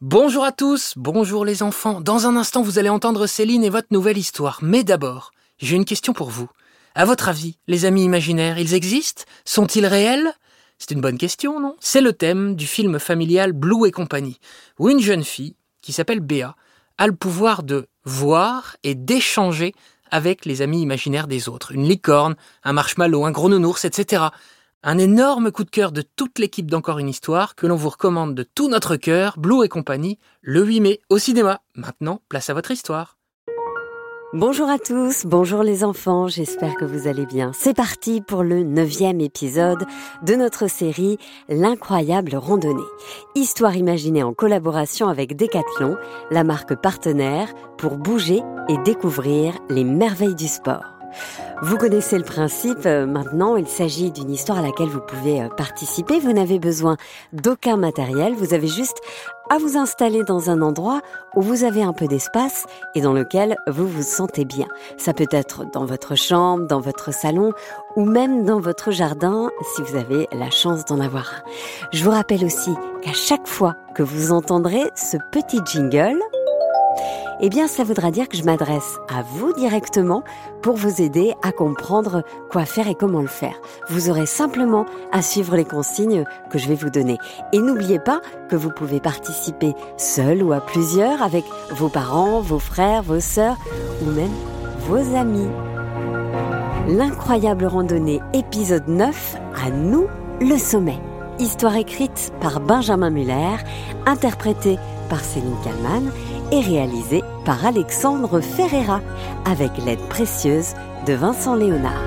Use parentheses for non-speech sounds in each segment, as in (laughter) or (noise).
Bonjour à tous, bonjour les enfants. Dans un instant, vous allez entendre Céline et votre nouvelle histoire. Mais d'abord, j'ai une question pour vous. À votre avis, les amis imaginaires, ils existent? Sont-ils réels? C'est une bonne question, non? C'est le thème du film familial Blue et compagnie, où une jeune fille, qui s'appelle Béa, a le pouvoir de voir et d'échanger avec les amis imaginaires des autres. Une licorne, un marshmallow, un gros nounours, etc. Un énorme coup de cœur de toute l'équipe d'Encore une histoire que l'on vous recommande de tout notre cœur, Blue et compagnie, le 8 mai au cinéma. Maintenant, place à votre histoire. Bonjour à tous, bonjour les enfants, j'espère que vous allez bien. C'est parti pour le neuvième épisode de notre série L'incroyable randonnée. Histoire imaginée en collaboration avec Decathlon, la marque partenaire pour bouger et découvrir les merveilles du sport. Vous connaissez le principe, euh, maintenant il s'agit d'une histoire à laquelle vous pouvez euh, participer. Vous n'avez besoin d'aucun matériel, vous avez juste à vous installer dans un endroit où vous avez un peu d'espace et dans lequel vous vous sentez bien. Ça peut être dans votre chambre, dans votre salon ou même dans votre jardin si vous avez la chance d'en avoir. Je vous rappelle aussi qu'à chaque fois que vous entendrez ce petit jingle, eh bien ça voudra dire que je m'adresse à vous directement pour vous aider à comprendre quoi faire et comment le faire. Vous aurez simplement à suivre les consignes que je vais vous donner. Et n'oubliez pas que vous pouvez participer seul ou à plusieurs avec vos parents, vos frères, vos sœurs ou même vos amis. L'incroyable randonnée épisode 9 à nous le sommet. Histoire écrite par Benjamin Muller, interprétée par Céline Kallmann et réalisé par Alexandre Ferreira avec l'aide précieuse de Vincent Léonard.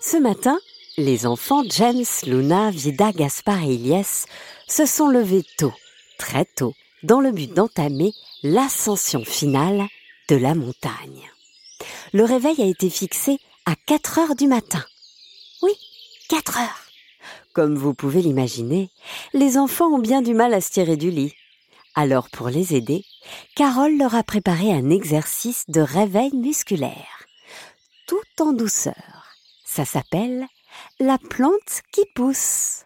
Ce matin, les enfants James, Luna, Vida, Gaspard et Ilyes se sont levés tôt, très tôt, dans le but d'entamer l'ascension finale de la montagne. Le réveil a été fixé à 4 heures du matin. Oui, 4 heures. Comme vous pouvez l'imaginer, les enfants ont bien du mal à se tirer du lit. Alors pour les aider, Carole leur a préparé un exercice de réveil musculaire, tout en douceur. Ça s'appelle la plante qui pousse.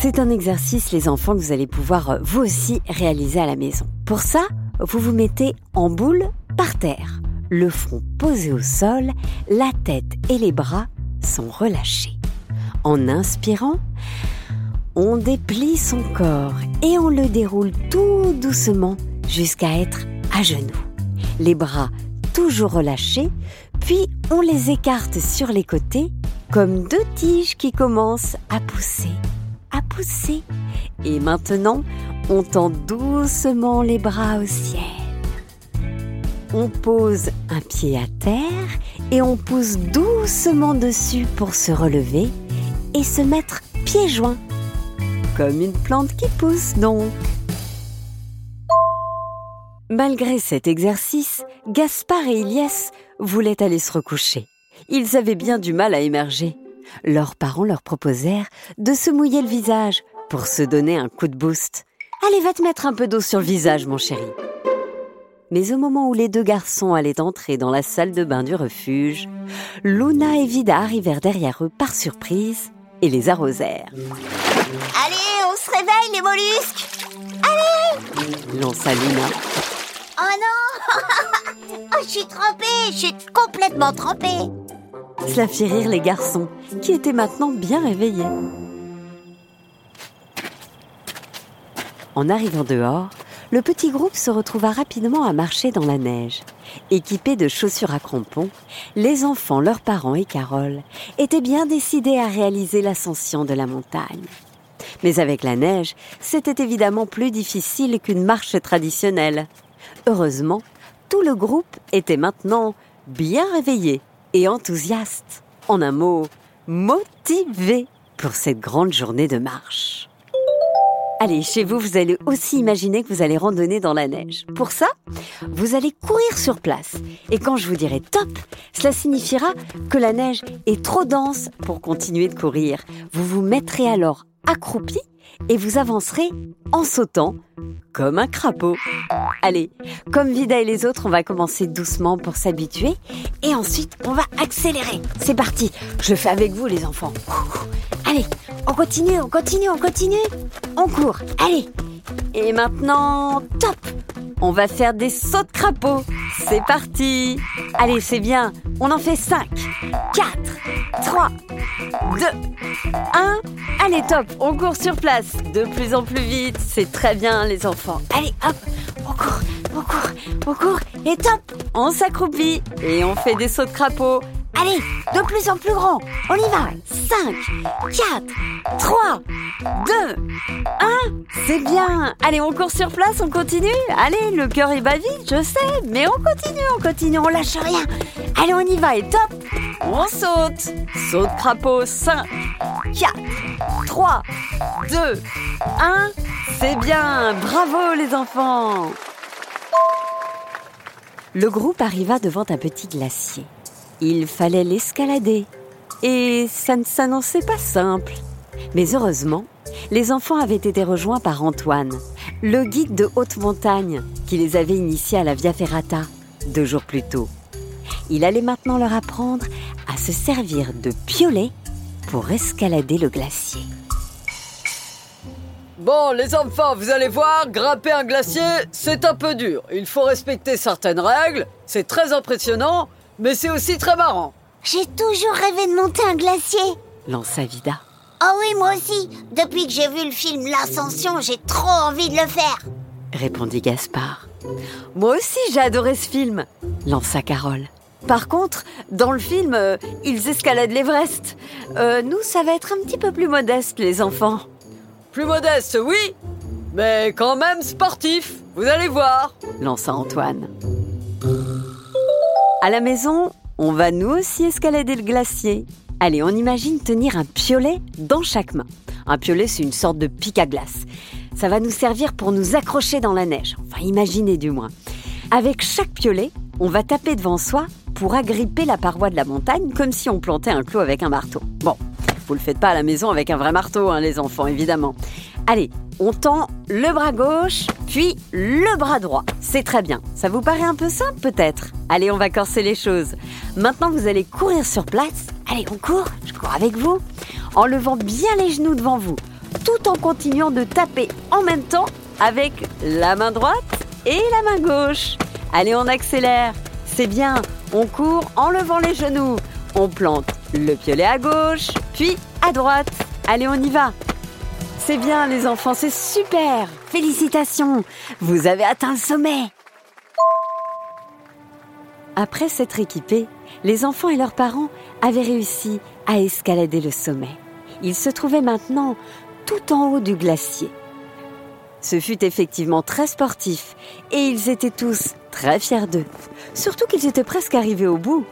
C'est un exercice, les enfants, que vous allez pouvoir euh, vous aussi réaliser à la maison. Pour ça, vous vous mettez en boule par terre, le front posé au sol, la tête et les bras sont relâchés. En inspirant, on déplie son corps et on le déroule tout doucement jusqu'à être à genoux. Les bras toujours relâchés, puis on les écarte sur les côtés comme deux tiges qui commencent à pousser, à pousser. Et maintenant, on tend doucement les bras au ciel. On pose un pied à terre et on pousse doucement dessus pour se relever et se mettre pieds joints. Comme une plante qui pousse donc. Malgré cet exercice, Gaspard et Ilyes voulaient aller se recoucher. Ils avaient bien du mal à émerger. Leurs parents leur proposèrent de se mouiller le visage pour se donner un coup de boost. Allez, va te mettre un peu d'eau sur le visage, mon chéri. Mais au moment où les deux garçons allaient entrer dans la salle de bain du refuge, Luna et Vida arrivèrent derrière eux par surprise et les arrosèrent. Allez, on se réveille les mollusques Allez Lança Luna. Oh non (laughs) oh, Je suis trempée, je suis complètement trempée Cela fit rire les garçons, qui étaient maintenant bien réveillés. En arrivant dehors, le petit groupe se retrouva rapidement à marcher dans la neige. Équipés de chaussures à crampons, les enfants, leurs parents et Carole étaient bien décidés à réaliser l'ascension de la montagne. Mais avec la neige, c'était évidemment plus difficile qu'une marche traditionnelle. Heureusement, tout le groupe était maintenant bien réveillé et enthousiaste. En un mot, motivé pour cette grande journée de marche. Allez, chez vous, vous allez aussi imaginer que vous allez randonner dans la neige. Pour ça, vous allez courir sur place. Et quand je vous dirai top, cela signifiera que la neige est trop dense pour continuer de courir. Vous vous mettrez alors accroupi et vous avancerez en sautant comme un crapaud. Allez, comme Vida et les autres, on va commencer doucement pour s'habituer et ensuite on va accélérer. C'est parti, je fais avec vous les enfants. Allez, on continue, on continue, on continue. On court, allez. Et maintenant, top On va faire des sauts de crapaud. C'est parti Allez, c'est bien. On en fait 5, 4, 3, 2, 1. Allez, top On court sur place. De plus en plus vite. C'est très bien, les enfants. Allez, hop On court, on court, on court. Et top On s'accroupit. Et on fait des sauts de crapaud. Allez, de plus en plus grand. On y va. 5, 4, 3, 2, 1. C'est bien. Allez, on court sur place, on continue. Allez, le cœur est bavi, je sais, mais on continue, on continue, on lâche rien. Allez, on y va et top. On saute. Saute crapaud. 5, 4, 3, 2, 1. C'est bien. Bravo les enfants. Le groupe arriva devant un petit glacier. Il fallait l'escalader. Et ça ne s'annonçait pas simple. Mais heureusement, les enfants avaient été rejoints par Antoine, le guide de haute montagne qui les avait initiés à la Via Ferrata deux jours plus tôt. Il allait maintenant leur apprendre à se servir de piolet pour escalader le glacier. Bon, les enfants, vous allez voir, grimper un glacier, c'est un peu dur. Il faut respecter certaines règles, c'est très impressionnant, mais c'est aussi très marrant. J'ai toujours rêvé de monter un glacier. Lança Vida. Oh oui, moi aussi. Depuis que j'ai vu le film L'Ascension, j'ai trop envie de le faire. Répondit Gaspard. Moi aussi j'ai adoré ce film, lança Carole. Par contre, dans le film, euh, ils escaladent l'Everest. Euh, nous, ça va être un petit peu plus modeste, les enfants. Plus modeste, oui, mais quand même sportif, vous allez voir. lança Antoine. À la maison, on va nous aussi escalader le glacier. Allez, on imagine tenir un piolet dans chaque main. Un piolet, c'est une sorte de pic à glace. Ça va nous servir pour nous accrocher dans la neige. Enfin, imaginez du moins. Avec chaque piolet, on va taper devant soi pour agripper la paroi de la montagne comme si on plantait un clou avec un marteau. Bon, vous le faites pas à la maison avec un vrai marteau, hein, les enfants, évidemment. Allez, on tend le bras gauche, puis le bras droit. C'est très bien. Ça vous paraît un peu simple peut-être? Allez, on va corser les choses. Maintenant, vous allez courir sur place. Allez, on court. Je cours avec vous. En levant bien les genoux devant vous, tout en continuant de taper en même temps avec la main droite et la main gauche. Allez, on accélère. C'est bien. On court en levant les genoux. On plante le piolet à gauche, puis à droite. Allez, on y va. C'est bien les enfants, c'est super. Félicitations. Vous avez atteint le sommet. Après s'être équipés, les enfants et leurs parents avaient réussi à escalader le sommet. Ils se trouvaient maintenant tout en haut du glacier. Ce fut effectivement très sportif et ils étaient tous très fiers d'eux. Surtout qu'ils étaient presque arrivés au bout,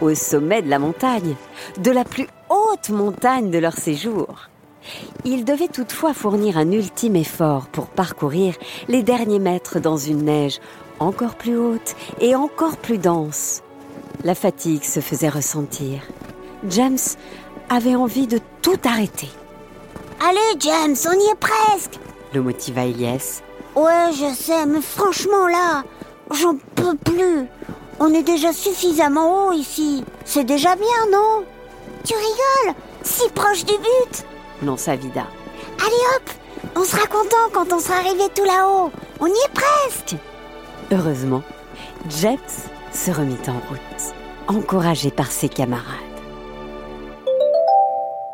au sommet de la montagne, de la plus haute montagne de leur séjour. Ils devaient toutefois fournir un ultime effort pour parcourir les derniers mètres dans une neige encore plus haute et encore plus dense. La fatigue se faisait ressentir. James avait envie de tout arrêter. Allez, James, on y est presque. Le motiva Elias. Ouais, je sais, mais franchement là, j'en peux plus. On est déjà suffisamment haut ici. C'est déjà bien, non? Tu rigoles? Si proche du but? Lança Vida. Allez hop On sera content quand on sera arrivé tout là-haut. On y est presque. Heureusement, James se remit en route, encouragé par ses camarades.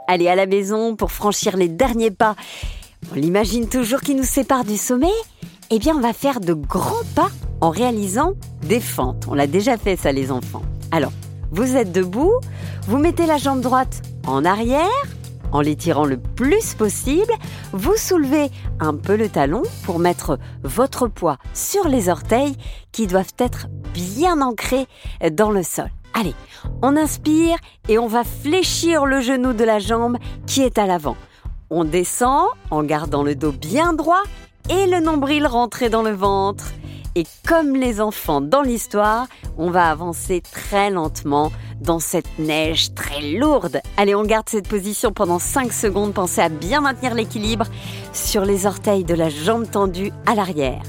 Allez à la maison pour franchir les derniers pas. On l'imagine toujours qui nous sépare du sommet Eh bien, on va faire de grands pas en réalisant des fentes. On l'a déjà fait ça, les enfants. Alors, vous êtes debout, vous mettez la jambe droite en arrière, en l'étirant le plus possible, vous soulevez un peu le talon pour mettre votre poids sur les orteils qui doivent être bien ancrés dans le sol. Allez, on inspire et on va fléchir le genou de la jambe qui est à l'avant. On descend en gardant le dos bien droit et le nombril rentré dans le ventre. Et comme les enfants dans l'histoire, on va avancer très lentement dans cette neige très lourde. Allez, on garde cette position pendant 5 secondes. Pensez à bien maintenir l'équilibre sur les orteils de la jambe tendue à l'arrière.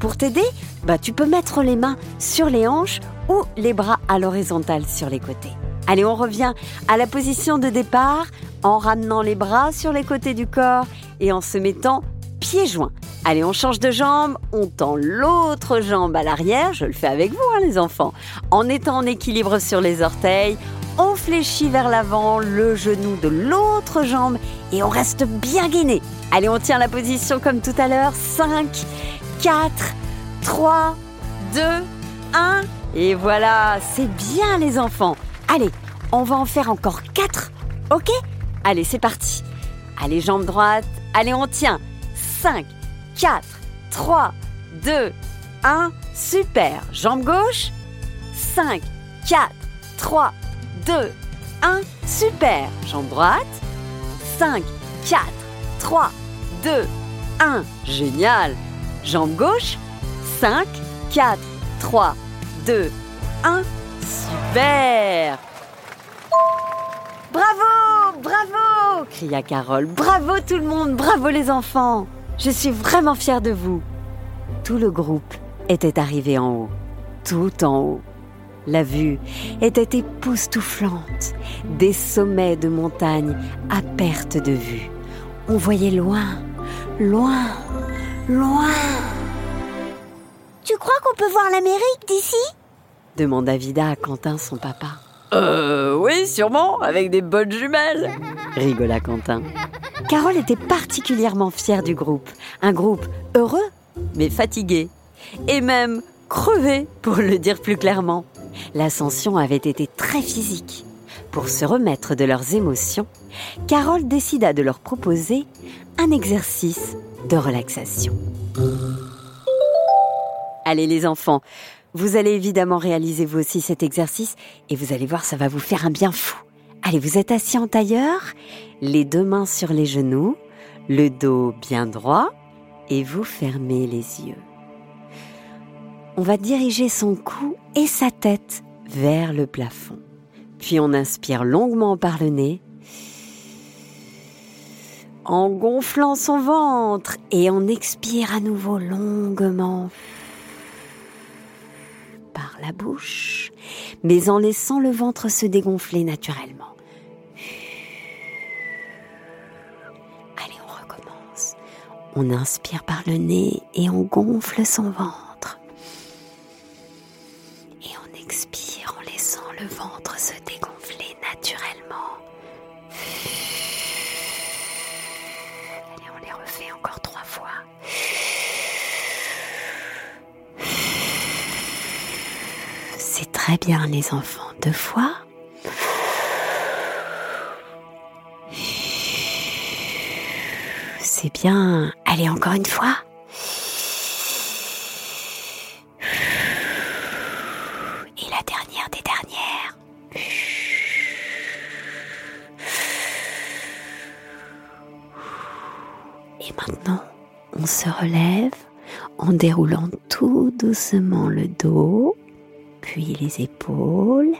Pour t'aider, bah, tu peux mettre les mains sur les hanches ou les bras à l'horizontale sur les côtés. Allez, on revient à la position de départ en ramenant les bras sur les côtés du corps et en se mettant pieds joints. Allez, on change de jambe, on tend l'autre jambe à l'arrière, je le fais avec vous hein, les enfants, en étant en équilibre sur les orteils, on fléchit vers l'avant le genou de l'autre jambe et on reste bien gainé. Allez, on tient la position comme tout à l'heure, 5, 4, 3, 2, 1, et voilà, c'est bien les enfants. Allez, on va en faire encore 4, ok? Allez, c'est parti. Allez, jambe droite, allez, on tient. 5, 4, 3, 2, 1. Super. Jambe gauche. 5, 4, 3, 2, 1. Super. Jambe droite. 5, 4, 3, 2, 1. Génial. Jambe gauche. 5, 4, 3, 2, 1. Super. Bravo, bravo cria Carole. Bravo tout le monde, bravo les enfants. Je suis vraiment fière de vous. Tout le groupe était arrivé en haut, tout en haut. La vue était époustouflante, des sommets de montagne à perte de vue. On voyait loin, loin, loin. Tu crois qu'on peut voir l'Amérique d'ici? Demanda Vida à Quentin, son papa. Euh, oui, sûrement, avec des bonnes jumelles, rigola Quentin. Carole était particulièrement fière du groupe. Un groupe heureux, mais fatigué. Et même crevé, pour le dire plus clairement. L'ascension avait été très physique. Pour se remettre de leurs émotions, Carole décida de leur proposer un exercice de relaxation. Allez les enfants, vous allez évidemment réaliser vous aussi cet exercice et vous allez voir, ça va vous faire un bien fou. Allez, vous êtes assis en tailleur, les deux mains sur les genoux, le dos bien droit et vous fermez les yeux. On va diriger son cou et sa tête vers le plafond. Puis on inspire longuement par le nez en gonflant son ventre et on expire à nouveau longuement la bouche, mais en laissant le ventre se dégonfler naturellement. Allez, on recommence. On inspire par le nez et on gonfle son ventre. Et on expire en laissant le ventre se dégonfler naturellement. Très bien les enfants. Deux fois. C'est bien. Allez, encore une fois. Et la dernière des dernières. Et maintenant, on se relève en déroulant tout doucement le dos les épaules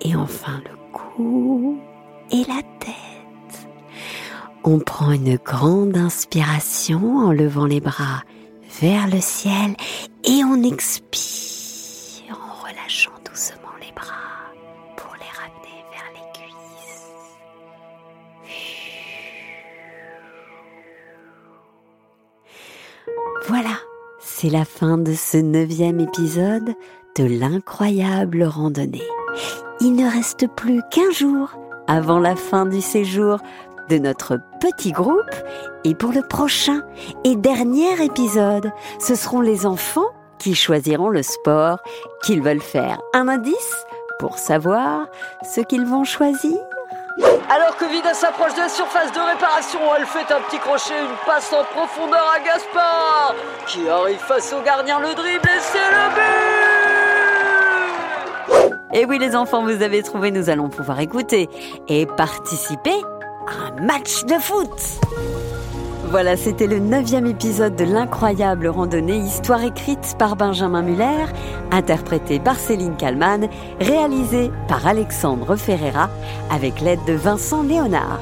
et enfin le cou et la tête. On prend une grande inspiration en levant les bras vers le ciel et on expire en relâchant doucement les bras pour les ramener vers les cuisses. Voilà, c'est la fin de ce neuvième épisode de l'incroyable randonnée. Il ne reste plus qu'un jour avant la fin du séjour de notre petit groupe et pour le prochain et dernier épisode, ce seront les enfants qui choisiront le sport qu'ils veulent faire. Un indice pour savoir ce qu'ils vont choisir alors que Vida s'approche de la surface de réparation, elle fait un petit crochet, une passe en profondeur à Gaspard, qui arrive face au gardien le dribble et c'est le but Et oui les enfants, vous avez trouvé, nous allons pouvoir écouter et participer à un match de foot. Voilà, c'était le neuvième épisode de l'incroyable randonnée, histoire écrite par Benjamin Muller, interprétée par Céline Kallmann, réalisée par Alexandre Ferreira, avec l'aide de Vincent Léonard.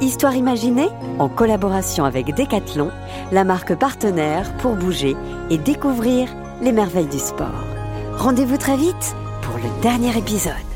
Histoire imaginée en collaboration avec Decathlon, la marque partenaire pour bouger et découvrir les merveilles du sport. Rendez-vous très vite le dernier épisode.